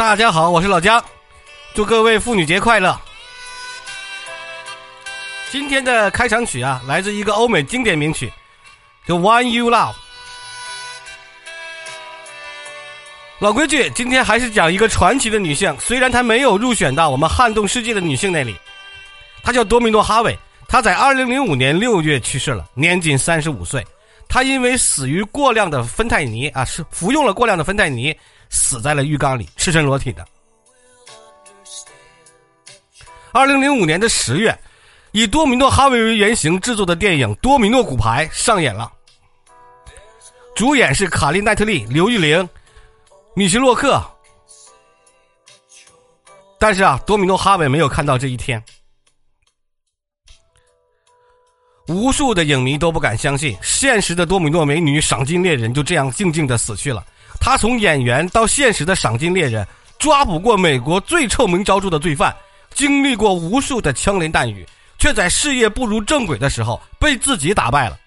大家好，我是老姜，祝各位妇女节快乐。今天的开场曲啊，来自一个欧美经典名曲，《The One You Love》。老规矩，今天还是讲一个传奇的女性，虽然她没有入选到我们撼动世界的女性那里，她叫多米诺·哈维，她在二零零五年六月去世了，年仅三十五岁。她因为死于过量的芬太尼啊，是服用了过量的芬太尼，死在了浴缸里，赤身裸体的。二零零五年的十月，以多米诺·哈维为原型制作的电影《多米诺骨牌》上演了，主演是卡莉·奈特利、刘玉玲。米奇·洛克，但是啊，多米诺·哈维没有看到这一天。无数的影迷都不敢相信，现实的多米诺美女赏金猎人就这样静静的死去了。他从演员到现实的赏金猎人，抓捕过美国最臭名昭著的罪犯，经历过无数的枪林弹雨，却在事业步入正轨的时候被自己打败了。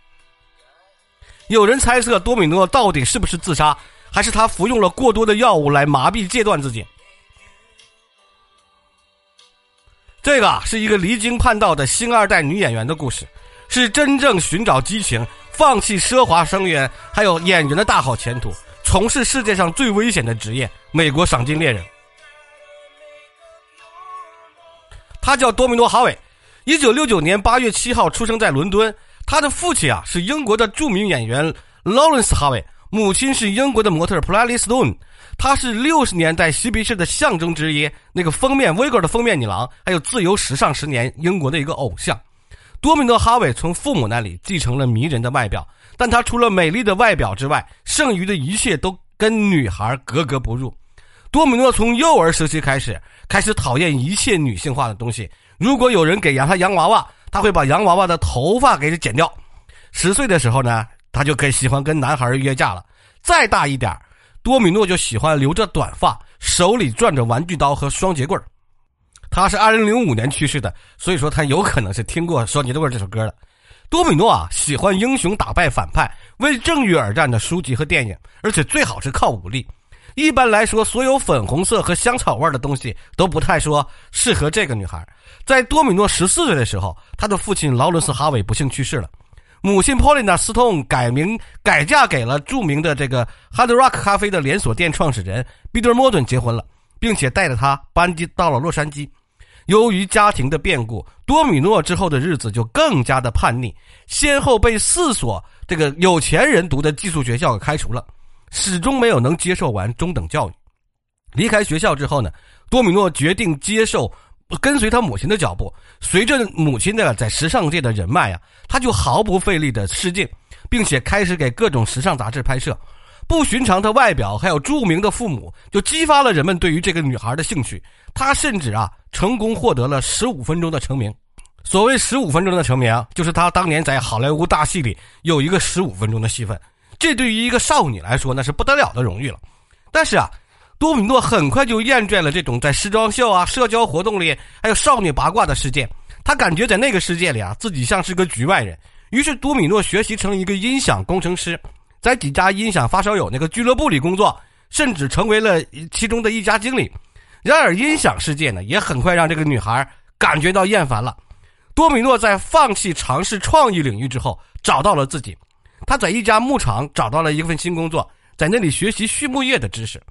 有人猜测多米诺到底是不是自杀？还是他服用了过多的药物来麻痹戒断自己。这个是一个离经叛道的星二代女演员的故事，是真正寻找激情、放弃奢华生源，还有演员的大好前途，从事世界上最危险的职业——美国赏金猎人。他叫多米诺·哈维，一九六九年八月七号出生在伦敦。他的父亲啊是英国的著名演员劳伦斯·哈维。母亲是英国的模特普拉丽斯顿，她是六十年代嬉皮士的象征之一，那个封面 Vigo 的封面女郎，还有自由时尚十年英国的一个偶像。多米诺·哈维从父母那里继承了迷人的外表，但她除了美丽的外表之外，剩余的一切都跟女孩格格不入。多米诺从幼儿时期开始，开始讨厌一切女性化的东西。如果有人给养他洋娃娃，他会把洋娃娃的头发给剪掉。十岁的时候呢？他就可以喜欢跟男孩约架了。再大一点多米诺就喜欢留着短发，手里攥着玩具刀和双节棍他是二零零五年去世的，所以说他有可能是听过《双节棍这首歌的。多米诺啊，喜欢英雄打败反派、为正义而战的书籍和电影，而且最好是靠武力。一般来说，所有粉红色和香草味的东西都不太说适合这个女孩。在多米诺十四岁的时候，他的父亲劳伦斯·哈维不幸去世了。母亲 Paulina 撕痛改名改嫁给了著名的这个 Hard Rock 咖啡的连锁店创始人彼得·莫顿结婚了，并且带着他搬进到了洛杉矶。由于家庭的变故，多米诺之后的日子就更加的叛逆，先后被四所这个有钱人读的寄宿学校给开除了，始终没有能接受完中等教育。离开学校之后呢，多米诺决定接受。跟随他母亲的脚步，随着母亲的在时尚界的人脉啊，他就毫不费力的试镜，并且开始给各种时尚杂志拍摄。不寻常的外表，还有著名的父母，就激发了人们对于这个女孩的兴趣。她甚至啊，成功获得了十五分钟的成名。所谓十五分钟的成名，就是她当年在好莱坞大戏里有一个十五分钟的戏份。这对于一个少女来说，那是不得了的荣誉了。但是啊。多米诺很快就厌倦了这种在时装秀啊、社交活动里还有少女八卦的世界，他感觉在那个世界里啊，自己像是个局外人。于是，多米诺学习成一个音响工程师，在几家音响发烧友那个俱乐部里工作，甚至成为了其中的一家经理。然而，音响世界呢，也很快让这个女孩感觉到厌烦了。多米诺在放弃尝试创意领域之后，找到了自己。他在一家牧场找到了一份新工作，在那里学习畜牧业的知识。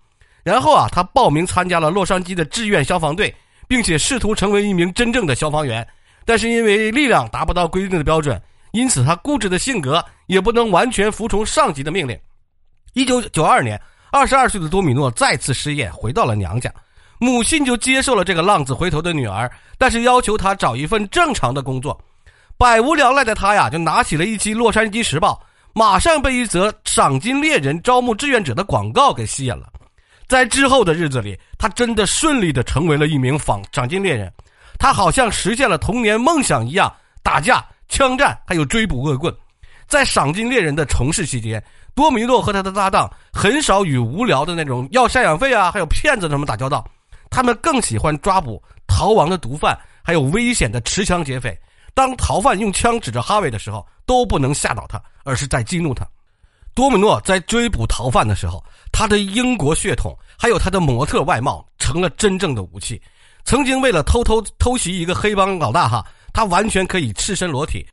然后啊，他报名参加了洛杉矶的志愿消防队，并且试图成为一名真正的消防员。但是因为力量达不到规定的标准，因此他固执的性格也不能完全服从上级的命令。一九九二年，二十二岁的多米诺再次失业，回到了娘家，母亲就接受了这个浪子回头的女儿，但是要求他找一份正常的工作。百无聊赖的他呀，就拿起了一期《洛杉矶时报》，马上被一则赏金猎人招募志愿者的广告给吸引了。在之后的日子里，他真的顺利的成为了一名访赏金猎人，他好像实现了童年梦想一样，打架、枪战，还有追捕恶棍。在赏金猎人的从事期间，多米诺和他的搭档很少与无聊的那种要赡养费啊，还有骗子什么打交道，他们更喜欢抓捕逃亡的毒贩，还有危险的持枪劫匪。当逃犯用枪指着哈维的时候，都不能吓倒他，而是在激怒他。多米诺在追捕逃犯的时候，他的英国血统还有他的模特外貌成了真正的武器。曾经为了偷偷偷袭一个黑帮老大哈，他完全可以赤身裸体。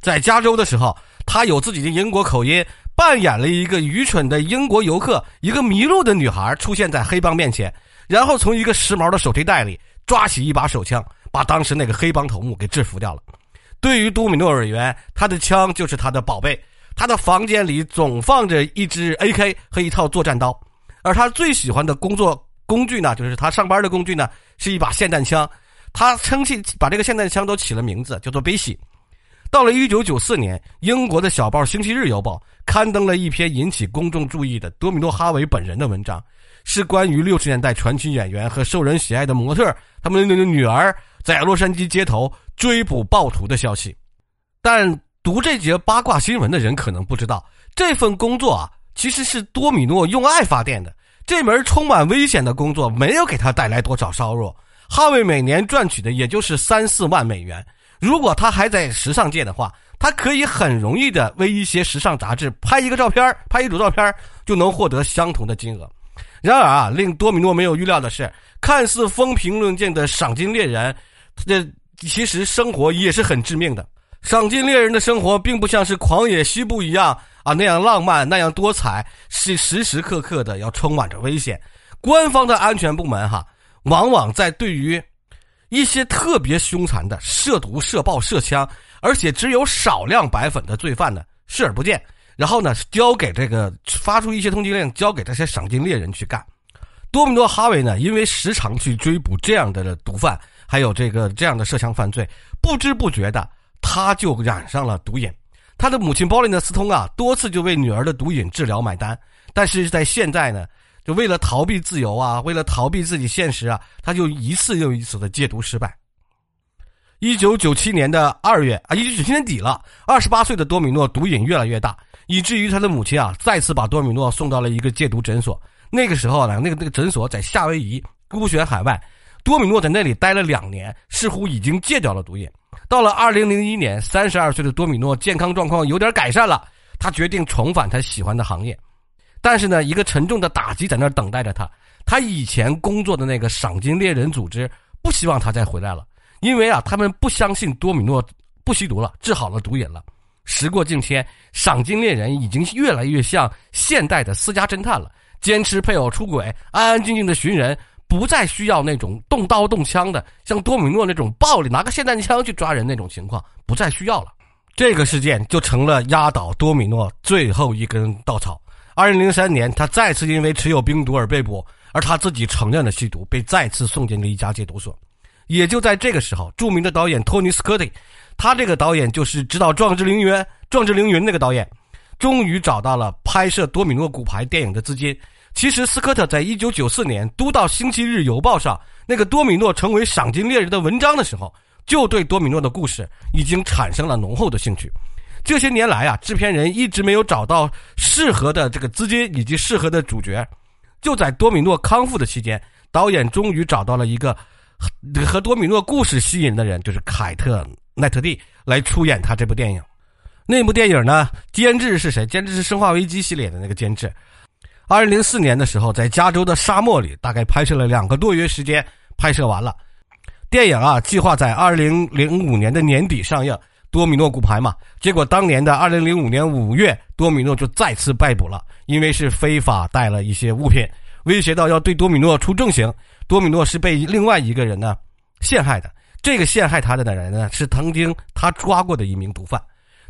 在加州的时候，他有自己的英国口音，扮演了一个愚蠢的英国游客，一个迷路的女孩出现在黑帮面前，然后从一个时髦的手提袋里抓起一把手枪，把当时那个黑帮头目给制服掉了。对于多米诺而言，他的枪就是他的宝贝。他的房间里总放着一支 AK 和一套作战刀，而他最喜欢的工作工具呢，就是他上班的工具呢，是一把霰弹枪。他称起把这个霰弹枪都起了名字，叫做“贝西”。到了1994年，英国的小报《星期日邮报》刊登了一篇引起公众注意的多米诺·哈维本人的文章，是关于60年代传奇演员和受人喜爱的模特他们的女儿在洛杉矶街头追捕暴徒的消息。但读这节八卦新闻的人可能不知道，这份工作啊，其实是多米诺用爱发电的。这门充满危险的工作没有给他带来多少收入，哈维每年赚取的也就是三四万美元。如果他还在时尚界的话，他可以很容易的为一些时尚杂志拍一个照片，拍一组照片就能获得相同的金额。然而啊，令多米诺没有预料的是，看似风平浪静的赏金猎人，这其实生活也是很致命的。赏金猎人的生活并不像是狂野西部一样啊那样浪漫那样多彩，是时时刻刻的要充满着危险。官方的安全部门哈，往往在对于。一些特别凶残的涉毒、涉暴、涉枪，而且只有少量白粉的罪犯呢，视而不见。然后呢，交给这个发出一些通缉令，交给这些赏金猎人去干。多米诺·哈维呢，因为时常去追捕这样的毒贩，还有这个这样的涉枪犯罪，不知不觉的他就染上了毒瘾。他的母亲鲍琳娜·斯通啊，多次就为女儿的毒瘾治疗买单，但是在现在呢。就为了逃避自由啊，为了逃避自己现实啊，他就一次又一次的戒毒失败。一九九七年的二月啊，一九九七年底了，二十八岁的多米诺毒瘾越来越大，以至于他的母亲啊再次把多米诺送到了一个戒毒诊所。那个时候呢，那个那个诊所在夏威夷孤悬海外，多米诺在那里待了两年，似乎已经戒掉了毒瘾。到了二零零一年，三十二岁的多米诺健康状况有点改善了，他决定重返他喜欢的行业。但是呢，一个沉重的打击在那儿等待着他。他以前工作的那个赏金猎人组织不希望他再回来了，因为啊，他们不相信多米诺不吸毒了，治好了毒瘾了。时过境迁，赏金猎人已经越来越像现代的私家侦探了，坚持配偶出轨，安安静静的寻人，不再需要那种动刀动枪的，像多米诺那种暴力，拿个霰弹枪去抓人那种情况，不再需要了。这个事件就成了压倒多米诺最后一根稻草。二零零三年，他再次因为持有冰毒而被捕，而他自己承认了吸毒，被再次送进了一家戒毒所。也就在这个时候，著名的导演托尼·斯科特，他这个导演就是指导《壮志凌云》《壮志凌云》那个导演，终于找到了拍摄多米诺骨牌电影的资金。其实，斯科特在一九九四年读到《星期日邮报》上那个多米诺成为赏金猎人的文章的时候，就对多米诺的故事已经产生了浓厚的兴趣。这些年来啊，制片人一直没有找到适合的这个资金以及适合的主角。就在多米诺康复的期间，导演终于找到了一个和多米诺故事吸引的人，就是凯特·奈特蒂来出演他这部电影。那部电影呢，监制是谁？监制是《生化危机》系列的那个监制。二零零四年的时候，在加州的沙漠里，大概拍摄了两个多月时间，拍摄完了。电影啊，计划在二零零五年的年底上映。多米诺骨牌嘛，结果当年的二零零五年五月，多米诺就再次被捕了，因为是非法带了一些物品，威胁到要对多米诺出重刑。多米诺是被另外一个人呢陷害的，这个陷害他的的人呢是曾经他抓过的一名毒贩。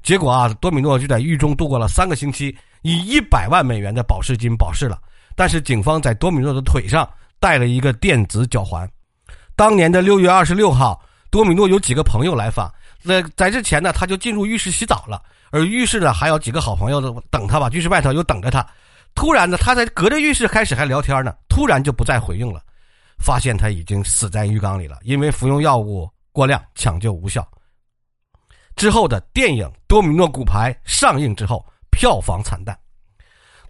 结果啊，多米诺就在狱中度过了三个星期，以一百万美元的保释金保释了。但是警方在多米诺的腿上戴了一个电子脚环。当年的六月二十六号，多米诺有几个朋友来访。在在之前呢，他就进入浴室洗澡了，而浴室呢还有几个好朋友等他吧，浴室外头又等着他。突然呢，他在隔着浴室开始还聊天呢，突然就不再回应了，发现他已经死在浴缸里了，因为服用药物过量，抢救无效。之后的电影《多米诺骨牌》上映之后，票房惨淡。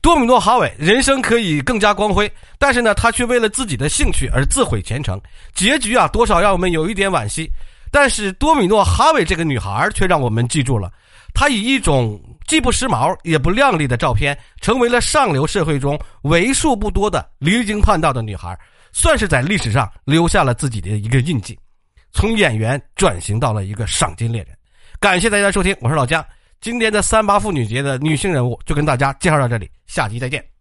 多米诺·哈维人生可以更加光辉，但是呢，他却为了自己的兴趣而自毁前程，结局啊，多少让我们有一点惋惜。但是多米诺·哈维这个女孩却让我们记住了，她以一种既不时髦也不靓丽的照片，成为了上流社会中为数不多的离经叛道的女孩，算是在历史上留下了自己的一个印记。从演员转型到了一个赏金猎人。感谢大家收听，我是老姜。今天的三八妇女节的女性人物就跟大家介绍到这里，下期再见。